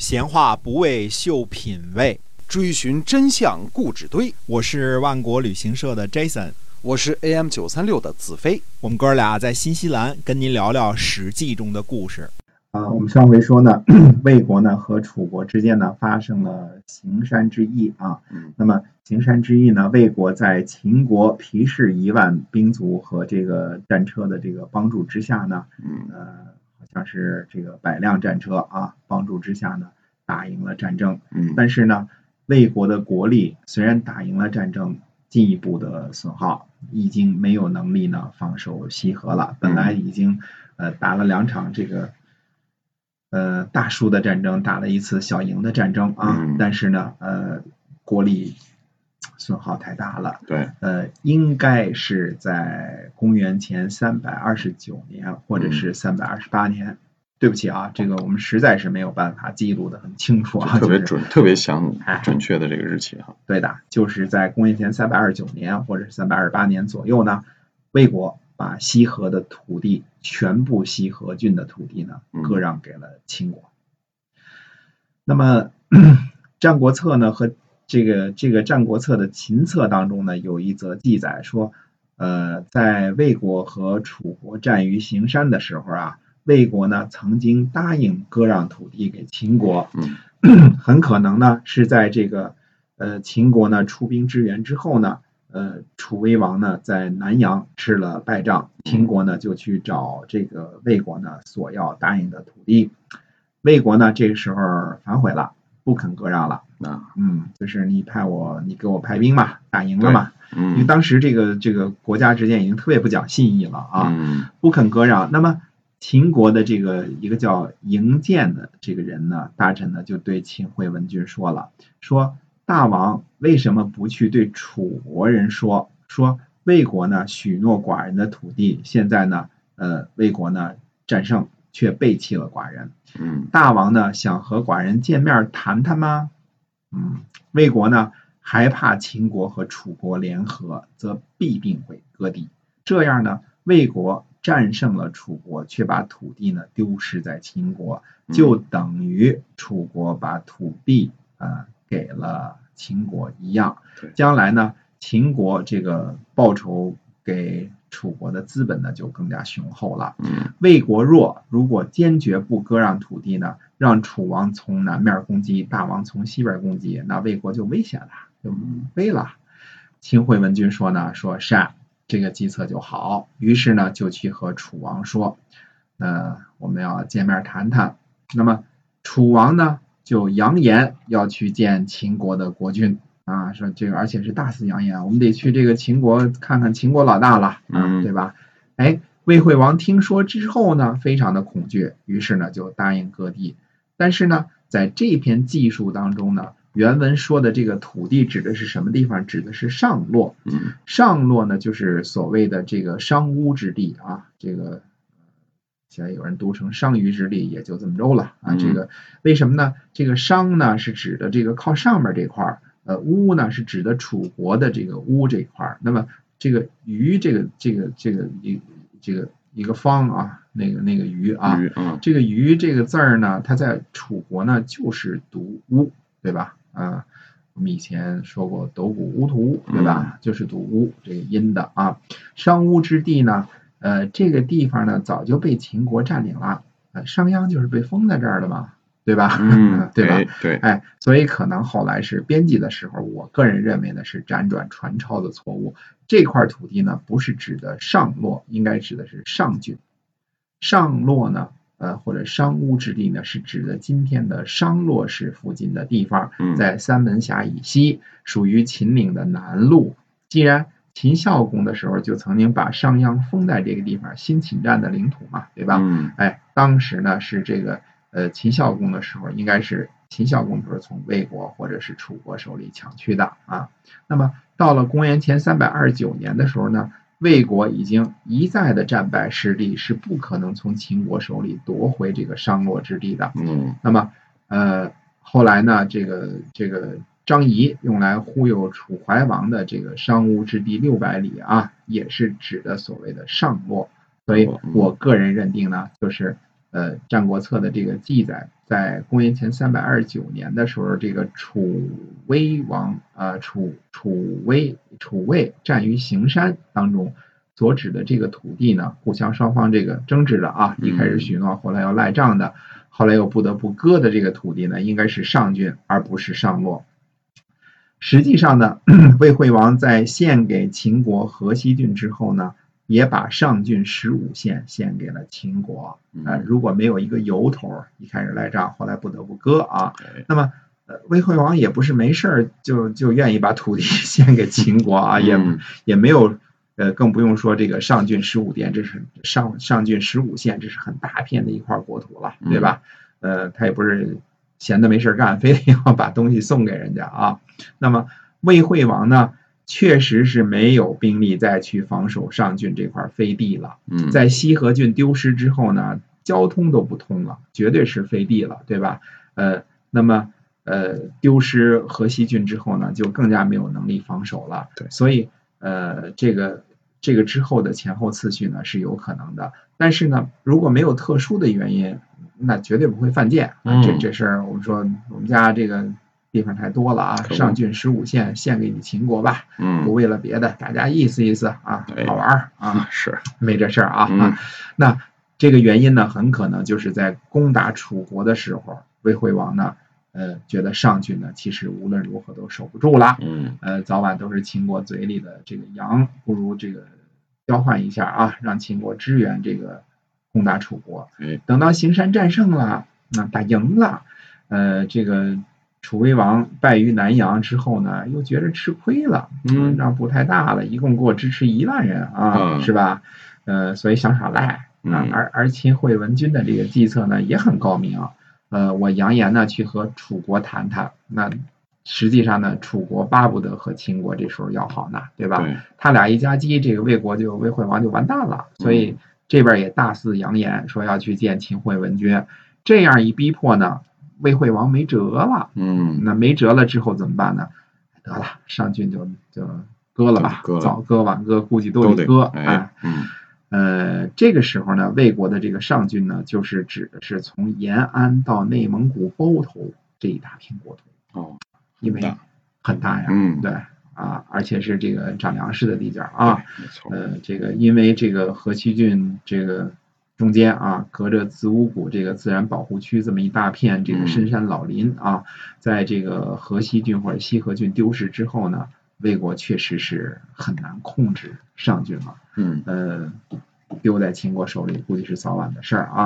闲话不为秀品味，追寻真相固执堆。我是万国旅行社的 Jason，我是 AM 九三六的子飞。我们哥俩在新西兰跟您聊聊《史记》中的故事。啊，我们上回说呢，魏国呢和楚国之间呢发生了行山之役啊。那么行山之役呢，魏国在秦国皮氏一万兵卒和这个战车的这个帮助之下呢，呃，好像是这个百辆战车啊帮助之下呢，打赢了战争。嗯，但是呢，魏国的国力虽然打赢了战争，进一步的损耗，已经没有能力呢防守西河了。本来已经呃打了两场这个。呃，大输的战争打了一次小赢的战争啊，但是呢，呃，国力损耗太大了。对，呃，应该是在公元前三百二十九年或者是三百二十八年。对不起啊，这个我们实在是没有办法记录的很清楚啊，特别准，特别详准确的这个日期哈。对的，就是在公元前三百二十九年或者是三百二十八年左右呢，魏国。把西河的土地，全部西河郡的土地呢，割让给了秦国。那么，《战国策》呢和这个这个《战国策》的秦策当中呢，有一则记载说，呃，在魏国和楚国战于行山的时候啊，魏国呢曾经答应割让土地给秦国。很可能呢是在这个呃秦国呢出兵支援之后呢。呃，楚威王呢在南阳吃了败仗，秦国呢就去找这个魏国呢索要答应的土地，魏国呢这个时候反悔了，不肯割让了。啊，嗯，就是你派我，你给我派兵嘛，打赢了嘛。嗯，因为当时这个这个国家之间已经特别不讲信义了啊，不肯割让。那么秦国的这个一个叫嬴建的这个人呢，大臣呢就对秦惠文君说了，说。大王为什么不去对楚国人说？说魏国呢许诺寡人的土地，现在呢，呃，魏国呢战胜，却背弃了寡人。嗯，大王呢想和寡人见面谈谈吗？嗯，魏国呢害怕秦国和楚国联合，则必定会割地。这样呢，魏国战胜了楚国，却把土地呢丢失在秦国，就等于楚国把土地啊给了。秦国一样，将来呢，秦国这个报仇给楚国的资本呢就更加雄厚了。魏国弱，如果坚决不割让土地呢，让楚王从南面攻击，大王从西边攻击，那魏国就危险了，就危了。秦惠文君说呢，说善，这个计策就好。于是呢，就去和楚王说，呃，我们要见面谈谈。那么楚王呢？就扬言要去见秦国的国君啊，说这个而且是大肆扬言，我们得去这个秦国看看秦国老大了啊，对吧？哎，魏惠王听说之后呢，非常的恐惧，于是呢就答应割地。但是呢，在这篇记述当中呢，原文说的这个土地指的是什么地方？指的是上洛。上洛呢，就是所谓的这个商巫之地啊，这个。现在有人读成商于之地，也就这么着了啊。这个为什么呢？这个商呢是指的这个靠上面这块儿，呃，巫呢是指的楚国的这个巫这块儿。那么这个鱼这个这个这个一这个一个方啊，那个那个鱼啊，这个鱼这个字儿呢，它在楚国呢就是读巫，对吧？啊，我们以前说过斗谷巫图，对吧？就是读巫这个音的啊。商巫之地呢？呃，这个地方呢，早就被秦国占领了。呃，商鞅就是被封在这儿的嘛，对吧？嗯，对吧？对，哎，所以可能后来是编辑的时候，我个人认为呢是辗转传抄的错误。这块土地呢，不是指的上洛，应该指的是上郡。上洛呢，呃，或者商巫之地呢，是指的今天的商洛市附近的地方，在三门峡以西，属于秦岭的南麓。既然秦孝公的时候就曾经把商鞅封在这个地方，新秦占的领土嘛，对吧？嗯。哎，当时呢是这个呃秦孝公的时候，应该是秦孝公就是从魏国或者是楚国手里抢去的啊。那么到了公元前三百二十九年的时候呢，魏国已经一再的战败失利，是不可能从秦国手里夺回这个商洛之地的。嗯。那么呃后来呢，这个这个。张仪用来忽悠楚怀王的这个商巫之地六百里啊，也是指的所谓的上洛，所以我个人认定呢，就是呃《战国策》的这个记载，在公元前三百二十九年的时候，这个楚威王啊，楚楚威楚魏战于行山当中所指的这个土地呢，互相双方这个争执的啊，一开始许诺，后来要赖账的，后来又不得不割的这个土地呢，应该是上郡，而不是上洛。实际上呢，魏惠王在献给秦国河西郡之后呢，也把上郡十五县献给了秦国。呃，如果没有一个由头，一开始赖账，后来不得不割啊。那么，呃，魏惠王也不是没事儿就就愿意把土地 献给秦国啊，也也没有，呃，更不用说这个上郡十五殿，这是上上郡十五县，这是很大片的一块国土了，对吧？呃，他也不是。闲的没事干，非得要把东西送给人家啊。那么魏惠王呢，确实是没有兵力再去防守上郡这块飞地了。嗯，在西河郡丢失之后呢，交通都不通了，绝对是飞地了，对吧？呃，那么呃，丢失河西郡之后呢，就更加没有能力防守了。对，所以呃，这个这个之后的前后次序呢是有可能的，但是呢，如果没有特殊的原因。那绝对不会犯贱啊！这这事儿，我们说我们家这个地方太多了啊，上郡十五县献给你秦国吧，不为了别的，大家意思意思啊，好玩儿啊，是。没这事儿啊啊！那这个原因呢，很可能就是在攻打楚国的时候，魏惠王呢，呃，觉得上郡呢，其实无论如何都守不住了，嗯，呃，早晚都是秦国嘴里的这个羊，不如这个交换一下啊，让秦国支援这个。攻打楚国，等到行山战胜了，那打赢了，呃，这个楚威王败于南阳之后呢，又觉着吃亏了，嗯，让步太大了，一共给我支持一万人啊，是吧？呃，所以想耍赖啊，而而秦惠文君的这个计策呢也很高明，呃，我扬言呢去和楚国谈谈，那实际上呢，楚国巴不得和秦国这时候要好呢，对吧？他俩一夹击，这个魏国就魏惠王就完蛋了，所以。这边也大肆扬言说要去见秦惠文君，这样一逼迫呢，魏惠王没辙了。嗯，那没辙了之后怎么办呢？得了，上郡就就割了吧，早割晚割，估计都得割。哎，嗯，呃，这个时候呢，魏国的这个上郡呢，就是指的是从延安到内蒙古包头这一大片国土。哦，因为很大呀。嗯，对。啊，而且是这个长粮食的地界啊，没错。呃，这个因为这个河西郡这个中间啊，隔着子午谷这个自然保护区这么一大片这个深山老林啊，在这个河西郡或者西河郡丢失之后呢，魏国确实是很难控制上郡了。嗯，呃，丢在秦国手里估计是早晚的事儿啊。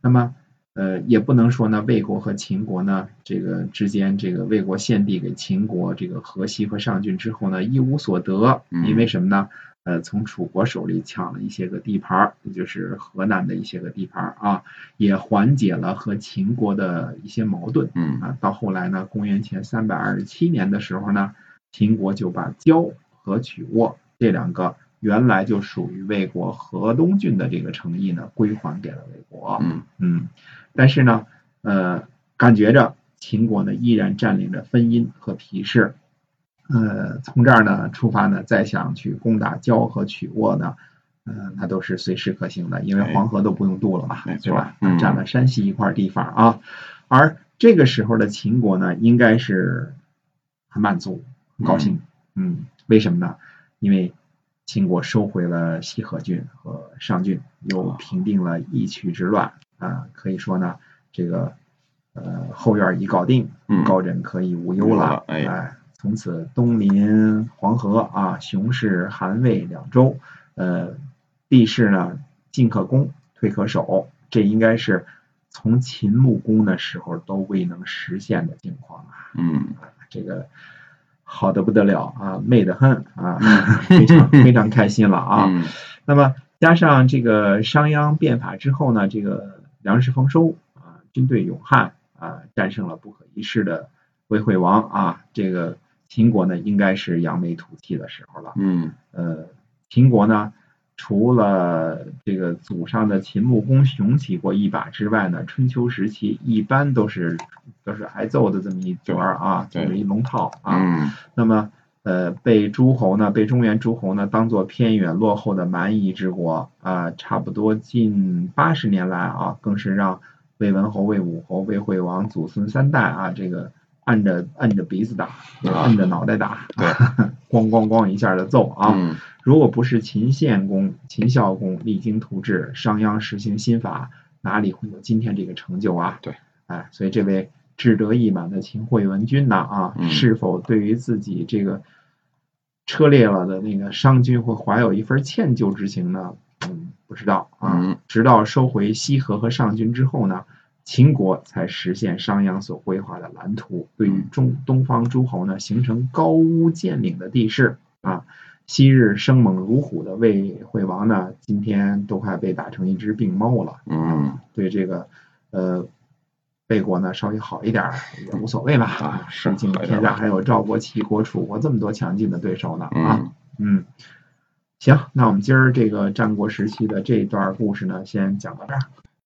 那么。呃，也不能说呢，魏国和秦国呢，这个之间，这个魏国献地给秦国这个河西和上郡之后呢，一无所得，因为什么呢？呃，从楚国手里抢了一些个地盘，也就是河南的一些个地盘啊，也缓解了和秦国的一些矛盾。嗯啊，到后来呢，公元前三百二十七年的时候呢，秦国就把交和曲沃这两个。原来就属于魏国河东郡的这个城邑呢，归还给了魏国。嗯嗯，但是呢，呃，感觉着秦国呢依然占领着分阴和皮氏，呃，从这儿呢出发呢，再想去攻打交和曲沃呢，呃，那都是随时可行的，因为黄河都不用渡了嘛，对吧？占了山西一块地方啊。而这个时候的秦国呢，应该是很满足、很高兴。嗯，为什么呢？因为秦国收回了西河郡和上郡，又平定了义渠之乱啊，可以说呢，这个呃后院已搞定，高枕可以无忧了。哎，从此东临黄河啊，雄氏、韩魏两州，呃，地势呢进可攻，退可守，这应该是从秦穆公的时候都未能实现的境况啊。嗯，这个。好的不得了啊，美得很啊，非常非常开心了啊。那么加上这个商鞅变法之后呢，这个粮食丰收啊，军队勇悍啊，战胜了不可一世的魏惠王啊，这个秦国呢，应该是扬眉吐气的时候了。嗯，呃，秦国呢。除了这个祖上的秦穆公雄起过一把之外呢，春秋时期一般都是都是挨揍的这么一角儿啊，就是一龙套啊。那么呃，被诸侯呢，被中原诸侯呢，当做偏远落后的蛮夷之国啊，差不多近八十年来啊，更是让魏文侯、魏武侯、魏惠王祖孙三代啊，这个按着按着鼻子打，按着脑袋打，对，咣咣咣一下的揍啊。嗯如果不是秦献公、秦孝公励精图治，商鞅实行新法，哪里会有今天这个成就啊？对，哎，所以这位志得意满的秦惠文君呢啊，嗯是否对于自己这个车裂了的那个商君会怀有一份歉疚之情呢？嗯，不知道啊。嗯直到收回西河和上郡之后呢，秦国才实现商鞅所规划的蓝图，对于中东方诸侯呢，形成高屋建瓴的地势啊。昔日生猛如虎的魏惠王呢，今天都快被打成一只病猫了。嗯对这个，呃，魏国呢稍微好一点儿也无所谓吧。啊是毕竟天下还有赵国、齐国、楚国这么多强劲的对手呢啊。嗯嗯，行，那我们今儿这个战国时期的这一段故事呢，先讲到这儿。